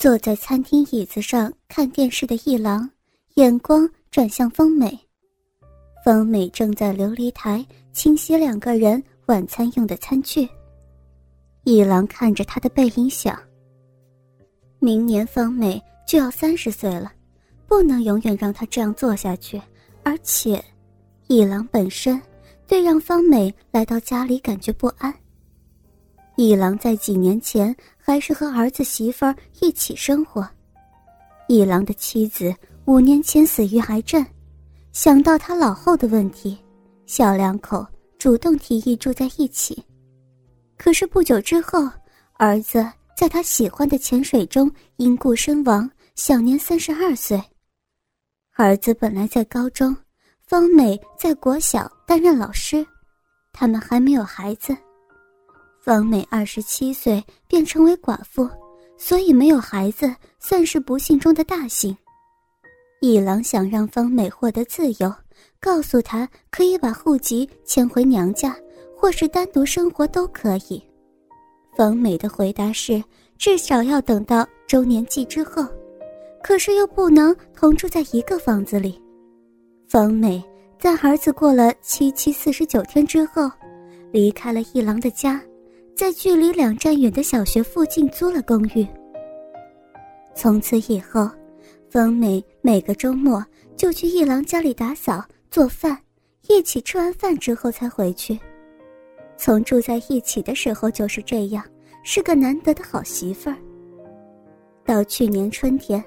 坐在餐厅椅子上看电视的一郎，眼光转向方美。方美正在琉璃台清洗两个人晚餐用的餐具。一郎看着他的背影想：明年方美就要三十岁了，不能永远让她这样做下去。而且，一郎本身对让方美来到家里感觉不安。一郎在几年前还是和儿子媳妇儿一起生活，一郎的妻子五年前死于癌症，想到他老后的问题，小两口主动提议住在一起。可是不久之后，儿子在他喜欢的潜水中因故身亡，享年三十二岁。儿子本来在高中，方美在国小担任老师，他们还没有孩子。方美二十七岁便成为寡妇，所以没有孩子算是不幸中的大幸。一郎想让方美获得自由，告诉她可以把户籍迁回娘家，或是单独生活都可以。方美的回答是，至少要等到周年祭之后，可是又不能同住在一个房子里。方美在儿子过了七七四十九天之后，离开了一郎的家。在距离两站远的小学附近租了公寓。从此以后，方美每个周末就去一郎家里打扫、做饭，一起吃完饭之后才回去。从住在一起的时候就是这样，是个难得的好媳妇儿。到去年春天，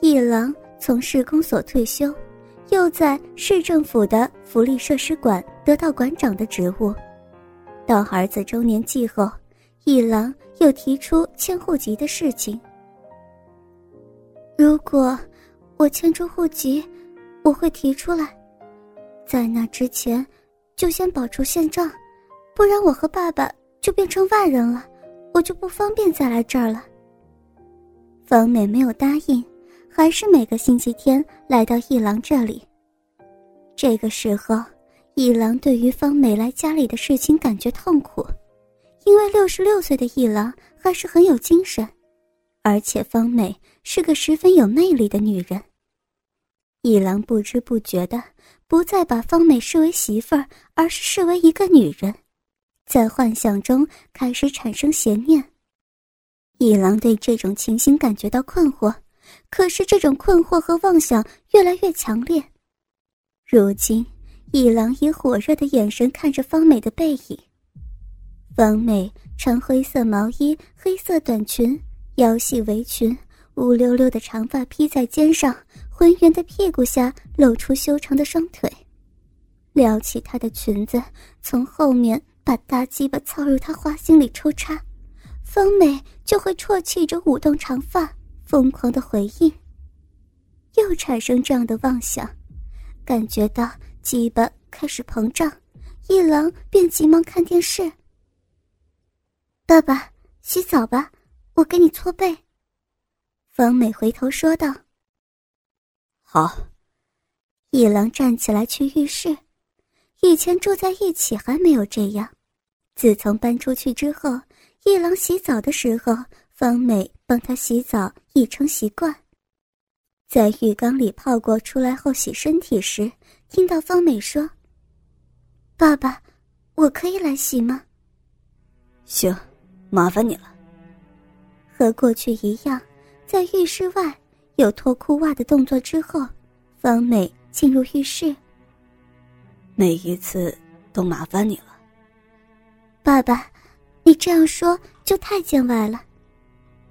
一郎从市公所退休，又在市政府的福利设施馆得到馆长的职务。到儿子周年祭后，一郎又提出迁户籍的事情。如果我迁出户籍，我会提出来，在那之前，就先保住现状，不然我和爸爸就变成外人了，我就不方便再来这儿了。方美没有答应，还是每个星期天来到一郎这里。这个时候。一郎对于方美来家里的事情感觉痛苦，因为六十六岁的一郎还是很有精神，而且方美是个十分有魅力的女人。一郎不知不觉的不再把方美视为媳妇儿，而是视为一个女人，在幻想中开始产生邪念。一郎对这种情形感觉到困惑，可是这种困惑和妄想越来越强烈，如今。一郎以火热的眼神看着方美的背影。方美穿灰色毛衣、黑色短裙，腰系围裙，乌溜溜的长发披在肩上，浑圆的屁股下露出修长的双腿。撩起她的裙子，从后面把大鸡巴操入她花心里抽插，方美就会啜泣着舞动长发，疯狂的回应。又产生这样的妄想，感觉到。鸡巴开始膨胀，一郎便急忙看电视。爸爸，洗澡吧，我给你搓背。方美回头说道。好。一郎站起来去浴室。以前住在一起还没有这样，自从搬出去之后，一郎洗澡的时候，方美帮他洗澡已成习惯。在浴缸里泡过出来后洗身体时。听到方美说：“爸爸，我可以来洗吗？”“行，麻烦你了。”和过去一样，在浴室外有脱裤袜的动作之后，方美进入浴室。每一次都麻烦你了，爸爸，你这样说就太见外了。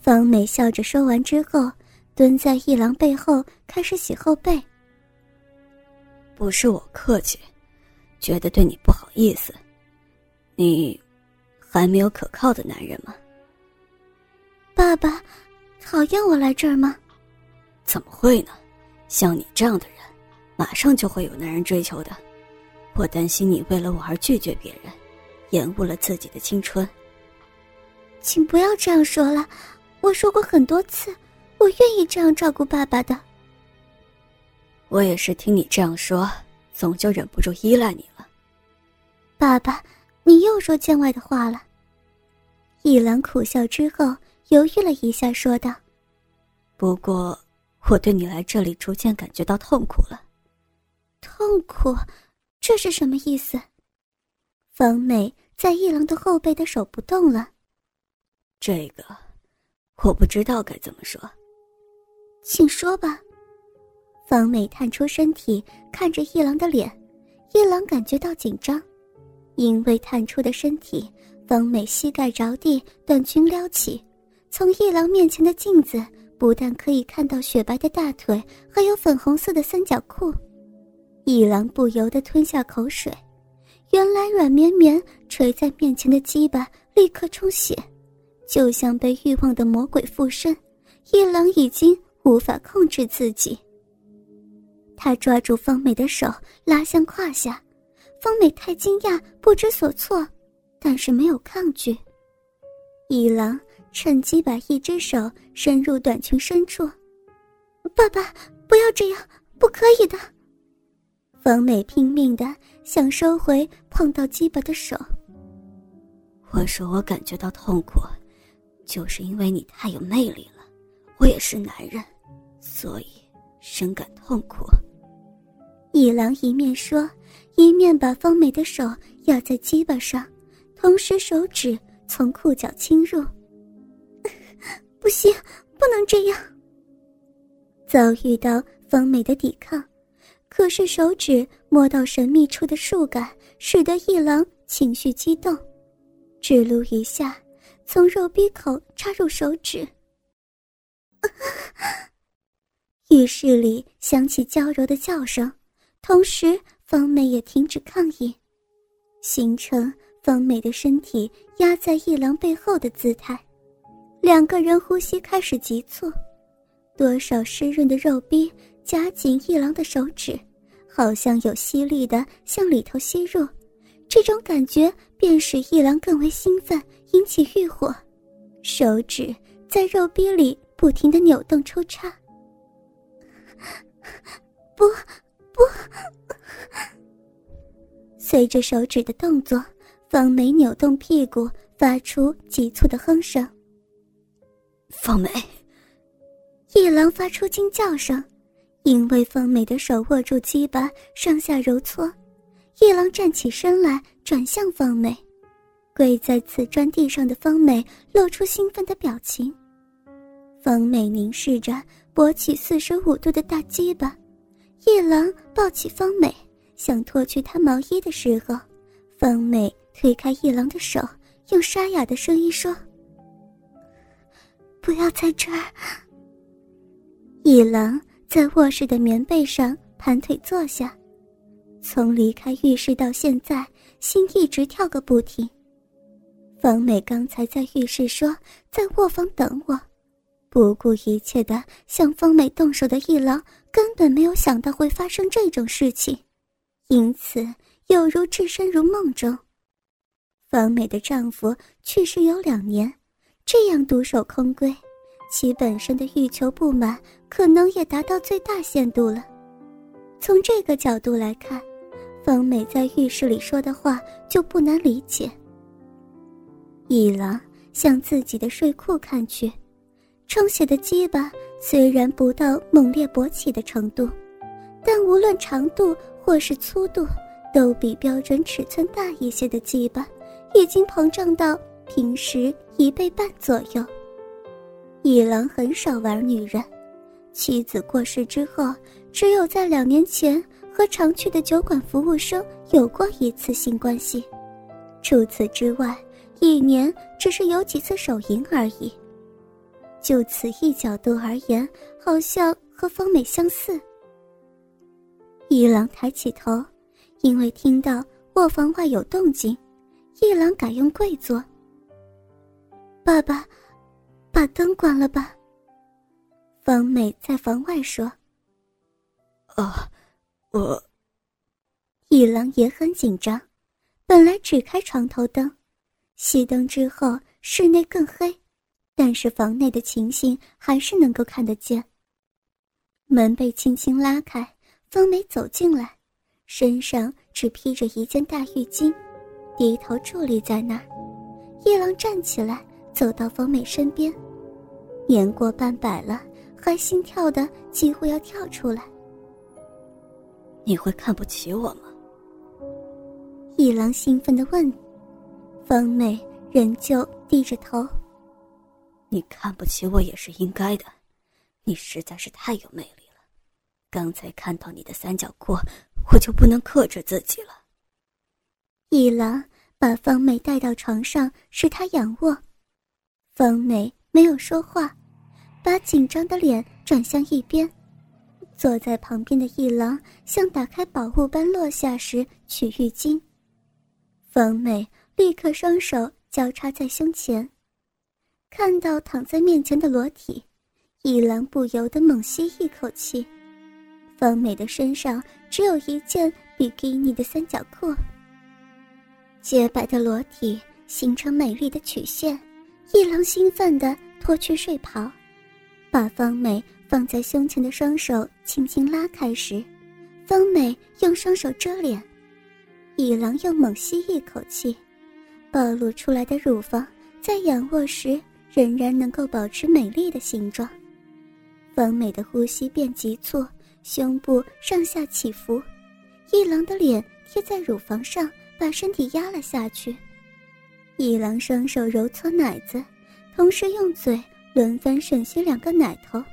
方美笑着说完之后，蹲在一郎背后开始洗后背。不是我客气，觉得对你不好意思。你还没有可靠的男人吗？爸爸，讨厌我来这儿吗？怎么会呢？像你这样的人，马上就会有男人追求的。我担心你为了我而拒绝别人，延误了自己的青春。请不要这样说了，我说过很多次，我愿意这样照顾爸爸的。我也是听你这样说，总就忍不住依赖你了。爸爸，你又说见外的话了。一郎苦笑之后，犹豫了一下，说道：“不过，我对你来这里逐渐感觉到痛苦了。痛苦，这是什么意思？方美在一郎的后背的手不动了。这个，我不知道该怎么说。请说吧。方美探出身体，看着一郎的脸。一郎感觉到紧张，因为探出的身体，方美膝盖着地，短裙撩起。从一郎面前的镜子，不但可以看到雪白的大腿，还有粉红色的三角裤。一郎不由得吞下口水。原来软绵绵垂在面前的鸡巴立刻充血，就像被欲望的魔鬼附身。一郎已经无法控制自己。他抓住方美的手，拉向胯下。方美太惊讶，不知所措，但是没有抗拒。一郎趁机把一只手伸入短裙深处。爸爸，不要这样，不可以的。方美拼命的想收回碰到鸡巴的手。我说我感觉到痛苦，就是因为你太有魅力了。我也是男人，所以深感痛苦。一郎一面说，一面把方美的手压在鸡巴上，同时手指从裤脚侵入。不行，不能这样。遭遇到方美的抵抗，可是手指摸到神秘处的触感，使得一郎情绪激动，指撸一下，从肉壁口插入手指。浴室里响起娇柔的叫声。同时，方美也停止抗议，形成方美的身体压在一郎背后的姿态。两个人呼吸开始急促，多少湿润的肉壁夹紧一郎的手指，好像有吸力的向里头吸入。这种感觉便使一郎更为兴奋，引起欲火。手指在肉壁里不停的扭动抽插。不。不，随着手指的动作，方梅扭动屁股，发出急促的哼声。方梅，一郎发出惊叫声，因为方梅的手握住鸡巴，上下揉搓。一郎站起身来，转向方梅，跪在瓷砖地上的方梅露出兴奋的表情。方梅凝视着勃起四十五度的大鸡巴。一郎抱起方美，想脱去她毛衣的时候，方美推开一郎的手，用沙哑的声音说：“不要在这儿。”一郎在卧室的棉被上盘腿坐下，从离开浴室到现在，心一直跳个不停。方美刚才在浴室说在卧房等我。不顾一切的向方美动手的一郎，根本没有想到会发生这种事情，因此有如置身如梦中。方美的丈夫去世有两年，这样独守空闺，其本身的欲求不满可能也达到最大限度了。从这个角度来看，方美在浴室里说的话就不难理解。一郎向自己的睡裤看去。充血的鸡巴虽然不到猛烈勃起的程度，但无论长度或是粗度，都比标准尺寸大一些的鸡巴已经膨胀到平时一倍半左右。一郎很少玩女人，妻子过世之后，只有在两年前和常去的酒馆服务生有过一次性关系，除此之外，一年只是有几次手淫而已。就此一角度而言，好像和方美相似。一郎抬起头，因为听到卧房外有动静，一郎改用跪坐。爸爸，把灯关了吧。方美在房外说。哦，我。一郎也很紧张，本来只开床头灯，熄灯之后，室内更黑。但是房内的情形还是能够看得见。门被轻轻拉开，方梅走进来，身上只披着一件大浴巾，低头伫立在那儿。夜郎站起来，走到方美身边，年过半百了，还心跳的几乎要跳出来。你会看不起我吗？一郎兴奋的问。方美仍旧低着头。你看不起我也是应该的，你实在是太有魅力了。刚才看到你的三角裤，我就不能克制自己了。一郎把方美带到床上，使她仰卧。方美没有说话，把紧张的脸转向一边。坐在旁边的一郎像打开宝物般落下时取浴巾。方美立刻双手交叉在胸前，看到躺在面前的裸体，一郎不由得猛吸一口气。方美的身上只有一件比基尼的三角裤，洁白的裸体形成美丽的曲线。一郎兴奋地脱去睡袍，把方美放在胸前的双手轻轻拉开时，方美用双手遮脸。一郎又猛吸一口气，暴露出来的乳房在仰卧时仍然能够保持美丽的形状。方美的呼吸变急促，胸部上下起伏，一郎的脸贴在乳房上，把身体压了下去。一郎双手揉搓奶子，同时用嘴轮番吮吸两个奶头。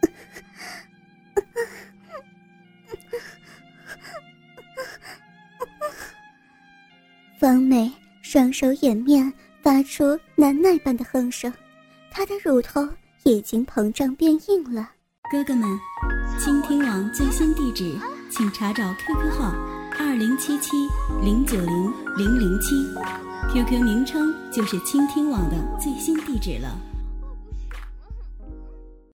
方美双手掩面，发出难耐般的哼声，她的乳头已经膨胀变硬了。哥哥们，倾听网最新地址，请查找 QQ 号。二零七七零九零零零七，QQ 名称就是倾听网的最新地址了。